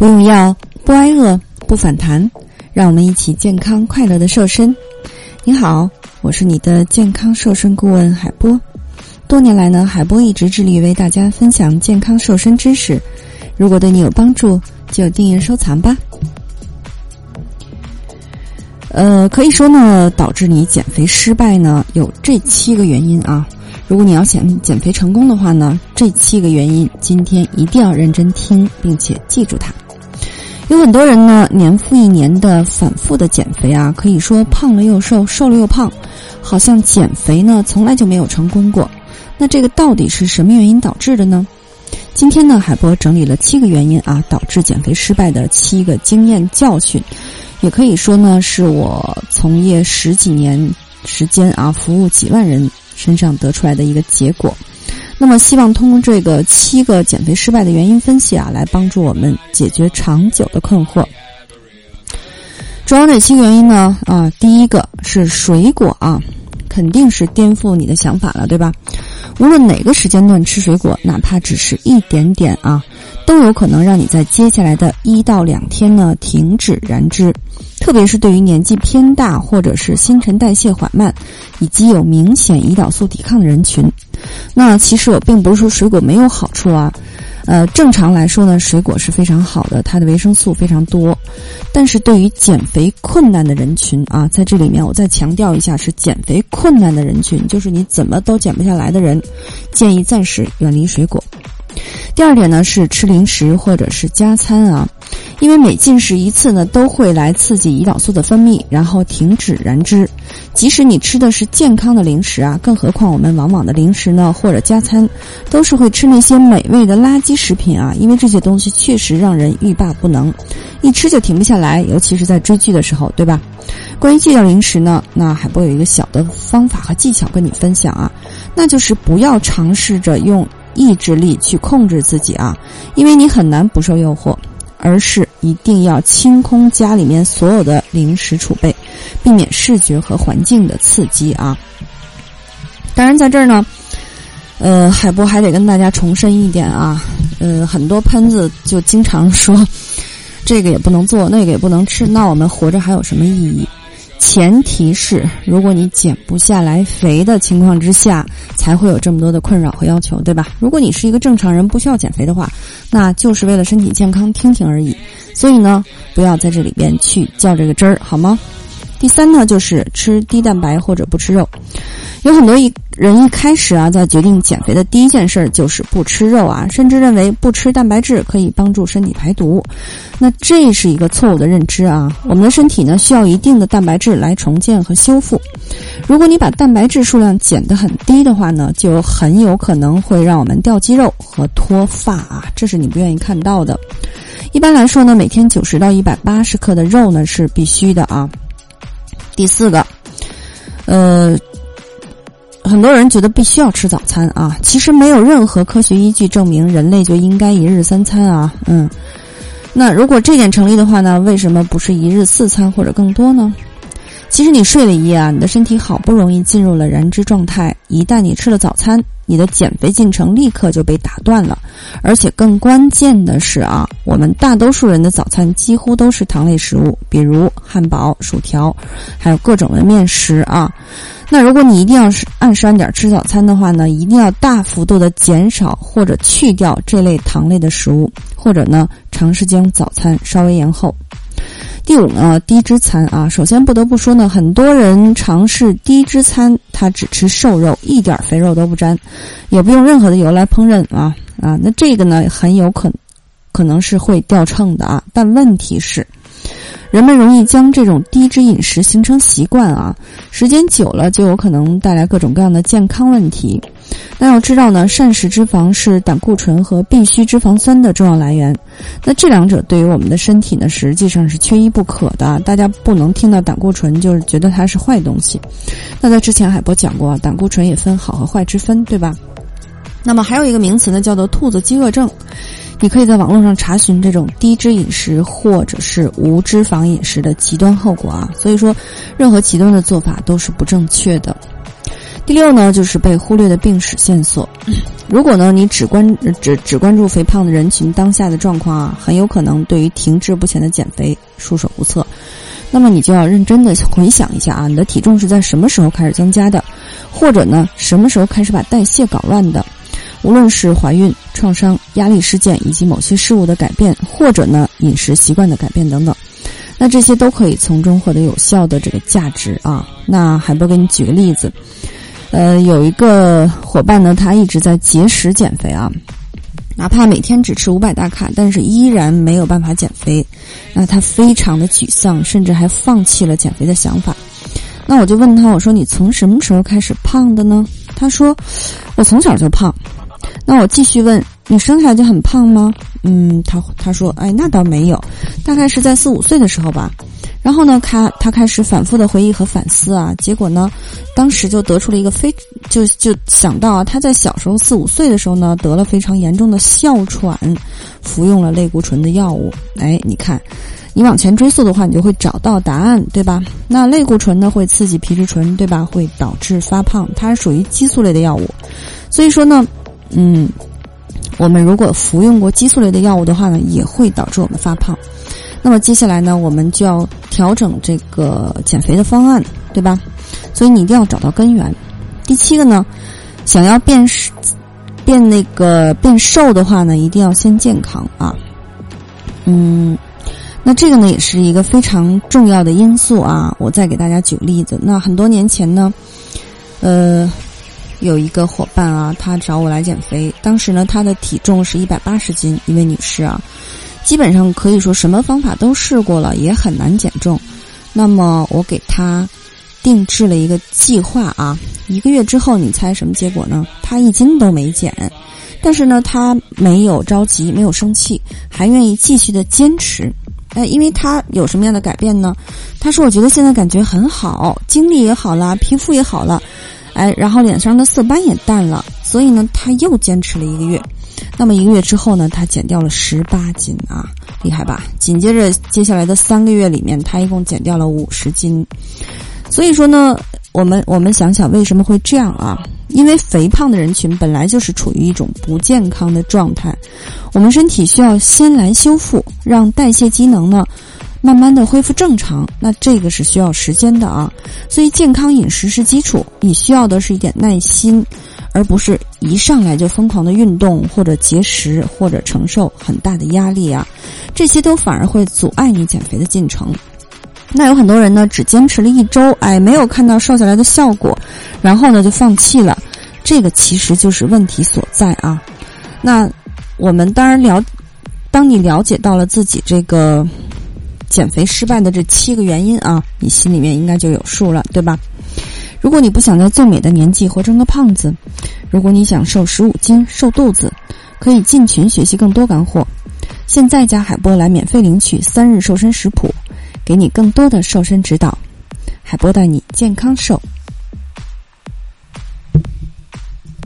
不用药，不挨饿，不反弹，让我们一起健康快乐的瘦身。你好，我是你的健康瘦身顾问海波。多年来呢，海波一直致力于为大家分享健康瘦身知识。如果对你有帮助，就订阅收藏吧。呃，可以说呢，导致你减肥失败呢，有这七个原因啊。如果你要想减肥成功的话呢，这七个原因今天一定要认真听，并且记住它。有很多人呢，年复一年的反复的减肥啊，可以说胖了又瘦，瘦了又胖，好像减肥呢从来就没有成功过。那这个到底是什么原因导致的呢？今天呢，海波整理了七个原因啊，导致减肥失败的七个经验教训，也可以说呢，是我从业十几年时间啊，服务几万人。身上得出来的一个结果，那么希望通过这个七个减肥失败的原因分析啊，来帮助我们解决长久的困惑。主要哪七个原因呢？啊，第一个是水果啊，肯定是颠覆你的想法了，对吧？无论哪个时间段吃水果，哪怕只是一点点啊，都有可能让你在接下来的一到两天呢停止燃脂。特别是对于年纪偏大或者是新陈代谢缓慢，以及有明显胰岛素抵抗的人群，那其实我并不是说水果没有好处啊，呃，正常来说呢，水果是非常好的，它的维生素非常多。但是对于减肥困难的人群啊，在这里面我再强调一下，是减肥困难的人群，就是你怎么都减不下来的人，建议暂时远离水果。第二点呢是吃零食或者是加餐啊，因为每进食一次呢，都会来刺激胰岛素的分泌，然后停止燃脂。即使你吃的是健康的零食啊，更何况我们往往的零食呢或者加餐，都是会吃那些美味的垃圾食品啊，因为这些东西确实让人欲罢不能，一吃就停不下来，尤其是在追剧的时候，对吧？关于戒掉零食呢，那海波有一个小的方法和技巧跟你分享啊，那就是不要尝试着用。意志力去控制自己啊，因为你很难不受诱惑，而是一定要清空家里面所有的零食储备，避免视觉和环境的刺激啊。当然，在这儿呢，呃，海波还得跟大家重申一点啊，呃，很多喷子就经常说，这个也不能做，那个也不能吃，那我们活着还有什么意义？前提是，如果你减不下来肥的情况之下，才会有这么多的困扰和要求，对吧？如果你是一个正常人，不需要减肥的话，那就是为了身体健康听听而已。所以呢，不要在这里边去较这个真儿，好吗？第三呢，就是吃低蛋白或者不吃肉。有很多一人一开始啊，在决定减肥的第一件事儿就是不吃肉啊，甚至认为不吃蛋白质可以帮助身体排毒。那这是一个错误的认知啊！我们的身体呢，需要一定的蛋白质来重建和修复。如果你把蛋白质数量减得很低的话呢，就很有可能会让我们掉肌肉和脱发啊，这是你不愿意看到的。一般来说呢，每天九十到一百八十克的肉呢是必须的啊。第四个，呃，很多人觉得必须要吃早餐啊，其实没有任何科学依据证明人类就应该一日三餐啊。嗯，那如果这点成立的话呢，为什么不是一日四餐或者更多呢？其实你睡了一夜啊，你的身体好不容易进入了燃脂状态，一旦你吃了早餐。你的减肥进程立刻就被打断了，而且更关键的是啊，我们大多数人的早餐几乎都是糖类食物，比如汉堡、薯条，还有各种的面食啊。那如果你一定要是按时按点吃早餐的话呢，一定要大幅度的减少或者去掉这类糖类的食物，或者呢，尝试将早餐稍微延后。第五呢，低脂餐啊，首先不得不说呢，很多人尝试低脂餐，他只吃瘦肉，一点肥肉都不沾，也不用任何的油来烹饪啊啊，那这个呢，很有可可能是会掉秤的啊，但问题是。人们容易将这种低脂饮食形成习惯啊，时间久了就有可能带来各种各样的健康问题。那要知道呢，膳食脂肪是胆固醇和必需脂肪酸的重要来源。那这两者对于我们的身体呢，实际上是缺一不可的。大家不能听到胆固醇就是觉得它是坏东西。那在之前海波讲过，胆固醇也分好和坏之分，对吧？那么还有一个名词呢，叫做兔子饥饿症。你可以在网络上查询这种低脂饮食或者是无脂肪饮食的极端后果啊，所以说任何极端的做法都是不正确的。第六呢，就是被忽略的病史线索。如果呢，你只关只只关注肥胖的人群当下的状况啊，很有可能对于停滞不前的减肥束手无策。那么你就要认真的回想一下啊，你的体重是在什么时候开始增加的，或者呢，什么时候开始把代谢搞乱的？无论是怀孕、创伤、压力事件以及某些事物的改变，或者呢饮食习惯的改变等等，那这些都可以从中获得有效的这个价值啊。那海波给你举个例子，呃，有一个伙伴呢，他一直在节食减肥啊，哪怕每天只吃五百大卡，但是依然没有办法减肥，那他非常的沮丧，甚至还放弃了减肥的想法。那我就问他，我说你从什么时候开始胖的呢？他说我从小就胖。那我继续问你生下来就很胖吗？嗯，他他说，哎，那倒没有，大概是在四五岁的时候吧。然后呢，他他开始反复的回忆和反思啊，结果呢，当时就得出了一个非就就想到啊，他在小时候四五岁的时候呢，得了非常严重的哮喘，服用了类固醇的药物。哎，你看，你往前追溯的话，你就会找到答案，对吧？那类固醇呢，会刺激皮质醇，对吧？会导致发胖，它是属于激素类的药物，所以说呢。嗯，我们如果服用过激素类的药物的话呢，也会导致我们发胖。那么接下来呢，我们就要调整这个减肥的方案，对吧？所以你一定要找到根源。第七个呢，想要变瘦变那个变瘦的话呢，一定要先健康啊。嗯，那这个呢，也是一个非常重要的因素啊。我再给大家举个例子，那很多年前呢，呃。有一个伙伴啊，她找我来减肥。当时呢，她的体重是一百八十斤，一位女士啊，基本上可以说什么方法都试过了，也很难减重。那么我给她定制了一个计划啊，一个月之后，你猜什么结果呢？她一斤都没减，但是呢，她没有着急，没有生气，还愿意继续的坚持。哎，因为她有什么样的改变呢？她说：“我觉得现在感觉很好，精力也好了，皮肤也好了。”哎，然后脸上的色斑也淡了，所以呢，他又坚持了一个月。那么一个月之后呢，他减掉了十八斤啊，厉害吧？紧接着接下来的三个月里面，他一共减掉了五十斤。所以说呢，我们我们想想为什么会这样啊？因为肥胖的人群本来就是处于一种不健康的状态，我们身体需要先来修复，让代谢机能呢。慢慢的恢复正常，那这个是需要时间的啊，所以健康饮食是基础，你需要的是一点耐心，而不是一上来就疯狂的运动或者节食或者承受很大的压力啊，这些都反而会阻碍你减肥的进程。那有很多人呢，只坚持了一周，哎，没有看到瘦下来的效果，然后呢就放弃了，这个其实就是问题所在啊。那我们当然了，当你了解到了自己这个。减肥失败的这七个原因啊，你心里面应该就有数了，对吧？如果你不想在最美的年纪活成个胖子，如果你想瘦十五斤、瘦肚子，可以进群学习更多干货。现在加海波来免费领取三日瘦身食谱，给你更多的瘦身指导。海波带你健康瘦。